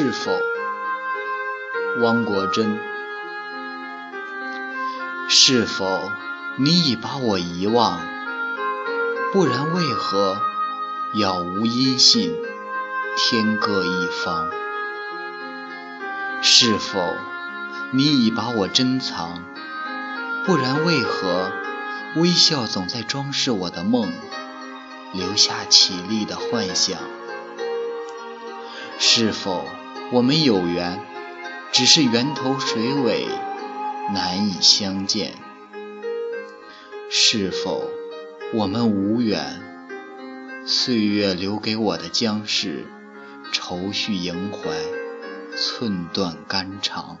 是否，汪国真？是否你已把我遗忘？不然为何杳无音信，天各一方？是否你已把我珍藏？不然为何微笑总在装饰我的梦，留下绮丽的幻想？是否我们有缘，只是源头水尾难以相见？是否我们无缘，岁月留给我的将是愁绪萦怀，寸断肝肠？